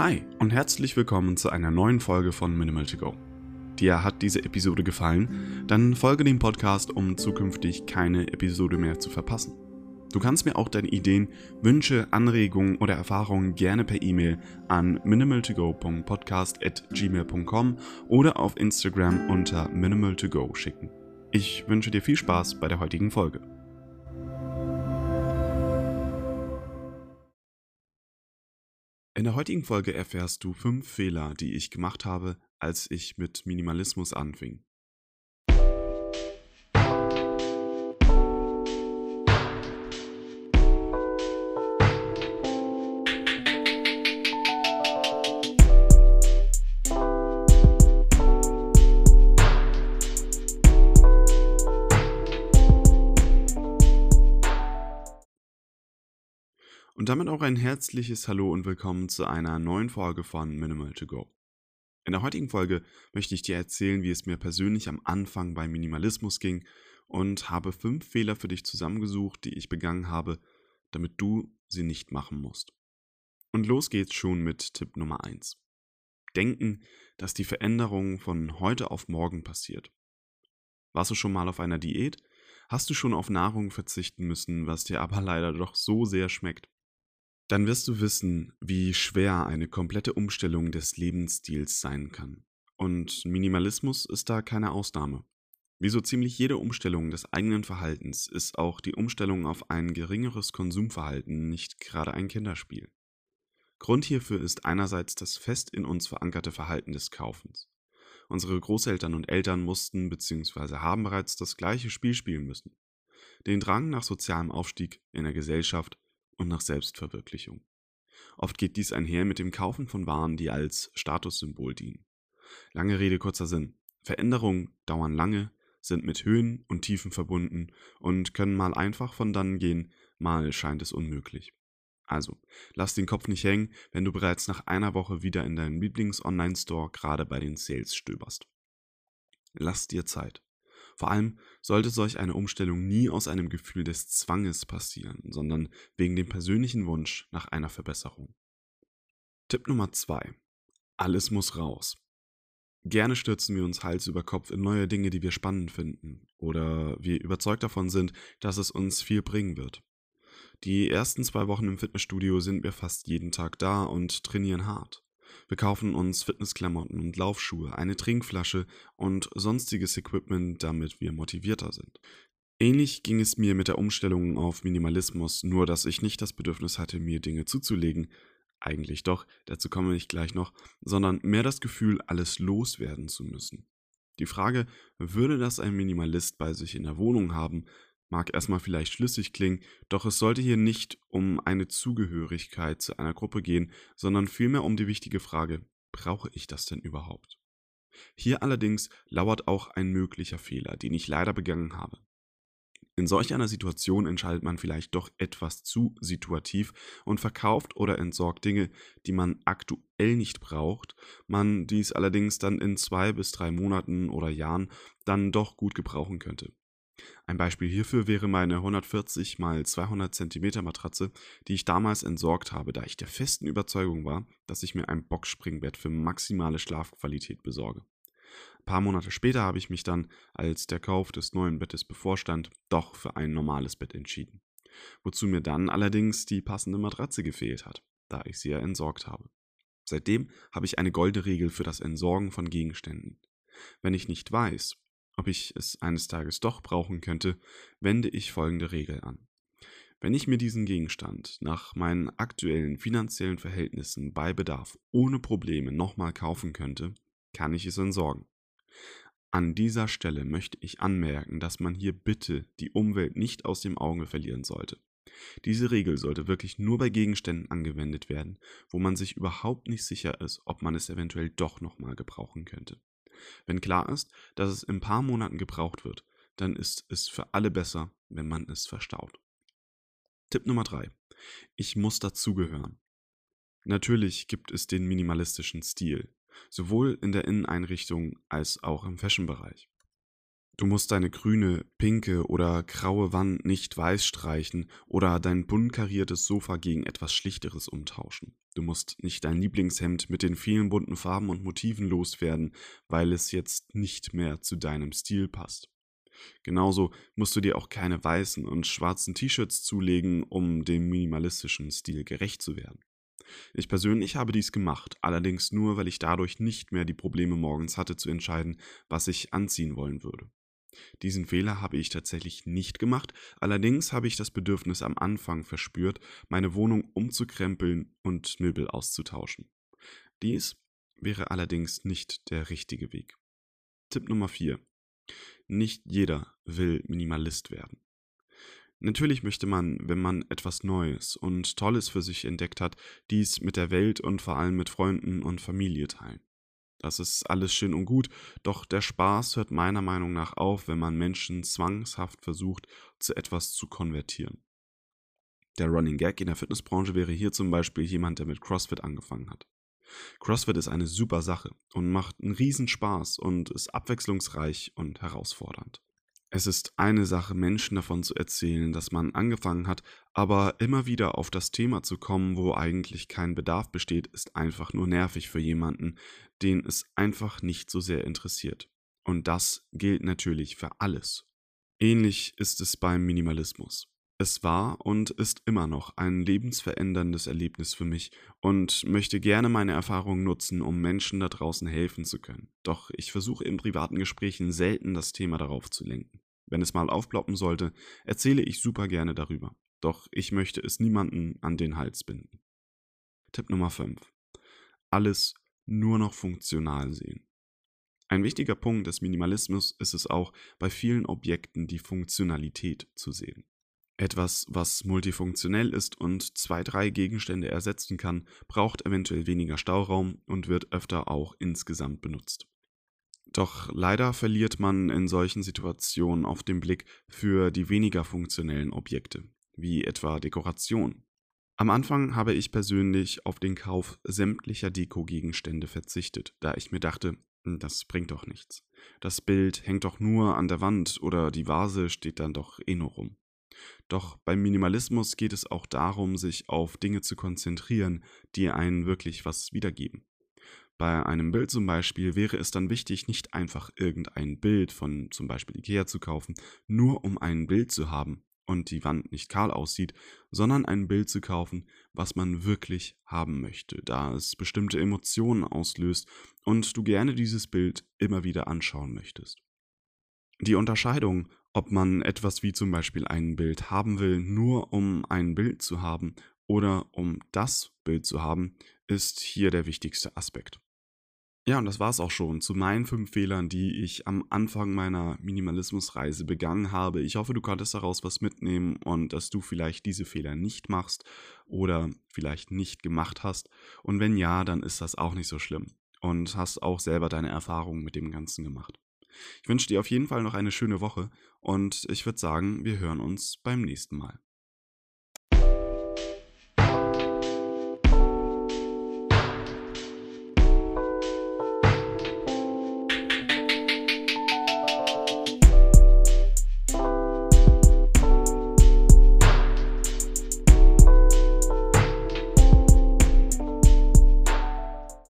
Hi und herzlich willkommen zu einer neuen Folge von Minimal to Go. Dir hat diese Episode gefallen? Dann folge dem Podcast, um zukünftig keine Episode mehr zu verpassen. Du kannst mir auch deine Ideen, Wünsche, Anregungen oder Erfahrungen gerne per E-Mail an minimaltogo.podcast@gmail.com oder auf Instagram unter minimaltogo schicken. Ich wünsche dir viel Spaß bei der heutigen Folge. In der heutigen Folge erfährst du fünf Fehler, die ich gemacht habe, als ich mit Minimalismus anfing. Damit auch ein herzliches Hallo und willkommen zu einer neuen Folge von Minimal to Go. In der heutigen Folge möchte ich dir erzählen, wie es mir persönlich am Anfang beim Minimalismus ging und habe fünf Fehler für dich zusammengesucht, die ich begangen habe, damit du sie nicht machen musst. Und los geht's schon mit Tipp Nummer 1. Denken, dass die Veränderung von heute auf morgen passiert. Warst du schon mal auf einer Diät? Hast du schon auf Nahrung verzichten müssen, was dir aber leider doch so sehr schmeckt? Dann wirst du wissen, wie schwer eine komplette Umstellung des Lebensstils sein kann. Und Minimalismus ist da keine Ausnahme. Wie so ziemlich jede Umstellung des eigenen Verhaltens ist auch die Umstellung auf ein geringeres Konsumverhalten nicht gerade ein Kinderspiel. Grund hierfür ist einerseits das fest in uns verankerte Verhalten des Kaufens. Unsere Großeltern und Eltern mussten bzw. haben bereits das gleiche Spiel spielen müssen. Den Drang nach sozialem Aufstieg in der Gesellschaft und nach Selbstverwirklichung. Oft geht dies einher mit dem Kaufen von Waren, die als Statussymbol dienen. Lange Rede, kurzer Sinn. Veränderungen dauern lange, sind mit Höhen und Tiefen verbunden und können mal einfach von dann gehen, mal scheint es unmöglich. Also, lass den Kopf nicht hängen, wenn du bereits nach einer Woche wieder in deinem Lieblings-Online-Store gerade bei den Sales stöberst. Lass dir Zeit. Vor allem sollte solch eine Umstellung nie aus einem Gefühl des Zwanges passieren, sondern wegen dem persönlichen Wunsch nach einer Verbesserung. Tipp Nummer 2. Alles muss raus. Gerne stürzen wir uns Hals über Kopf in neue Dinge, die wir spannend finden oder wir überzeugt davon sind, dass es uns viel bringen wird. Die ersten zwei Wochen im Fitnessstudio sind wir fast jeden Tag da und trainieren hart. Wir kaufen uns Fitnessklamotten und Laufschuhe, eine Trinkflasche und sonstiges Equipment, damit wir motivierter sind. Ähnlich ging es mir mit der Umstellung auf Minimalismus, nur dass ich nicht das Bedürfnis hatte, mir Dinge zuzulegen, eigentlich doch, dazu komme ich gleich noch, sondern mehr das Gefühl, alles loswerden zu müssen. Die Frage, würde das ein Minimalist bei sich in der Wohnung haben, mag erstmal vielleicht schlüssig klingen, doch es sollte hier nicht um eine Zugehörigkeit zu einer Gruppe gehen, sondern vielmehr um die wichtige Frage, brauche ich das denn überhaupt? Hier allerdings lauert auch ein möglicher Fehler, den ich leider begangen habe. In solch einer Situation entscheidet man vielleicht doch etwas zu situativ und verkauft oder entsorgt Dinge, die man aktuell nicht braucht, man dies allerdings dann in zwei bis drei Monaten oder Jahren dann doch gut gebrauchen könnte. Ein Beispiel hierfür wäre meine 140 x 200 cm Matratze, die ich damals entsorgt habe, da ich der festen Überzeugung war, dass ich mir ein Boxspringbett für maximale Schlafqualität besorge. Ein paar Monate später habe ich mich dann, als der Kauf des neuen Bettes bevorstand, doch für ein normales Bett entschieden. Wozu mir dann allerdings die passende Matratze gefehlt hat, da ich sie ja entsorgt habe. Seitdem habe ich eine goldene Regel für das Entsorgen von Gegenständen. Wenn ich nicht weiß, ob ich es eines Tages doch brauchen könnte, wende ich folgende Regel an. Wenn ich mir diesen Gegenstand nach meinen aktuellen finanziellen Verhältnissen bei Bedarf ohne Probleme nochmal kaufen könnte, kann ich es entsorgen. An dieser Stelle möchte ich anmerken, dass man hier bitte die Umwelt nicht aus dem Auge verlieren sollte. Diese Regel sollte wirklich nur bei Gegenständen angewendet werden, wo man sich überhaupt nicht sicher ist, ob man es eventuell doch nochmal gebrauchen könnte. Wenn klar ist, dass es in ein paar Monaten gebraucht wird, dann ist es für alle besser, wenn man es verstaut. Tipp Nummer 3. Ich muss dazugehören. Natürlich gibt es den minimalistischen Stil, sowohl in der Inneneinrichtung als auch im Fashion-Bereich. Du musst deine grüne, pinke oder graue Wand nicht weiß streichen oder dein bunt kariertes Sofa gegen etwas Schlichteres umtauschen. Du musst nicht dein Lieblingshemd mit den vielen bunten Farben und Motiven loswerden, weil es jetzt nicht mehr zu deinem Stil passt. Genauso musst du dir auch keine weißen und schwarzen T-Shirts zulegen, um dem minimalistischen Stil gerecht zu werden. Ich persönlich habe dies gemacht, allerdings nur, weil ich dadurch nicht mehr die Probleme morgens hatte zu entscheiden, was ich anziehen wollen würde. Diesen Fehler habe ich tatsächlich nicht gemacht, allerdings habe ich das Bedürfnis am Anfang verspürt, meine Wohnung umzukrempeln und Möbel auszutauschen. Dies wäre allerdings nicht der richtige Weg. Tipp Nummer 4. Nicht jeder will Minimalist werden. Natürlich möchte man, wenn man etwas Neues und Tolles für sich entdeckt hat, dies mit der Welt und vor allem mit Freunden und Familie teilen. Das ist alles schön und gut, doch der Spaß hört meiner Meinung nach auf, wenn man Menschen zwangshaft versucht, zu etwas zu konvertieren. Der Running Gag in der Fitnessbranche wäre hier zum Beispiel jemand, der mit CrossFit angefangen hat. CrossFit ist eine super Sache und macht einen Riesenspaß und ist abwechslungsreich und herausfordernd. Es ist eine Sache, Menschen davon zu erzählen, dass man angefangen hat, aber immer wieder auf das Thema zu kommen, wo eigentlich kein Bedarf besteht, ist einfach nur nervig für jemanden, den es einfach nicht so sehr interessiert. Und das gilt natürlich für alles. Ähnlich ist es beim Minimalismus. Es war und ist immer noch ein lebensveränderndes Erlebnis für mich und möchte gerne meine Erfahrungen nutzen, um Menschen da draußen helfen zu können. Doch ich versuche in privaten Gesprächen selten das Thema darauf zu lenken. Wenn es mal aufploppen sollte, erzähle ich super gerne darüber. Doch ich möchte es niemanden an den Hals binden. Tipp Nummer 5. Alles nur noch funktional sehen. Ein wichtiger Punkt des Minimalismus ist es auch, bei vielen Objekten die Funktionalität zu sehen. Etwas, was multifunktionell ist und zwei, drei Gegenstände ersetzen kann, braucht eventuell weniger Stauraum und wird öfter auch insgesamt benutzt. Doch leider verliert man in solchen Situationen oft den Blick für die weniger funktionellen Objekte, wie etwa Dekoration. Am Anfang habe ich persönlich auf den Kauf sämtlicher Dekogegenstände verzichtet, da ich mir dachte, hm, das bringt doch nichts. Das Bild hängt doch nur an der Wand oder die Vase steht dann doch eh nur rum. Doch beim Minimalismus geht es auch darum, sich auf Dinge zu konzentrieren, die einen wirklich was wiedergeben. Bei einem Bild zum Beispiel wäre es dann wichtig, nicht einfach irgendein Bild von zum Beispiel Ikea zu kaufen, nur um ein Bild zu haben und die Wand nicht kahl aussieht, sondern ein Bild zu kaufen, was man wirklich haben möchte, da es bestimmte Emotionen auslöst und du gerne dieses Bild immer wieder anschauen möchtest. Die Unterscheidung ob man etwas wie zum Beispiel ein Bild haben will, nur um ein Bild zu haben oder um das Bild zu haben, ist hier der wichtigste Aspekt. Ja, und das war es auch schon zu meinen fünf Fehlern, die ich am Anfang meiner Minimalismusreise begangen habe. Ich hoffe, du konntest daraus was mitnehmen und dass du vielleicht diese Fehler nicht machst oder vielleicht nicht gemacht hast. Und wenn ja, dann ist das auch nicht so schlimm und hast auch selber deine Erfahrungen mit dem Ganzen gemacht. Ich wünsche dir auf jeden Fall noch eine schöne Woche und ich würde sagen, wir hören uns beim nächsten Mal.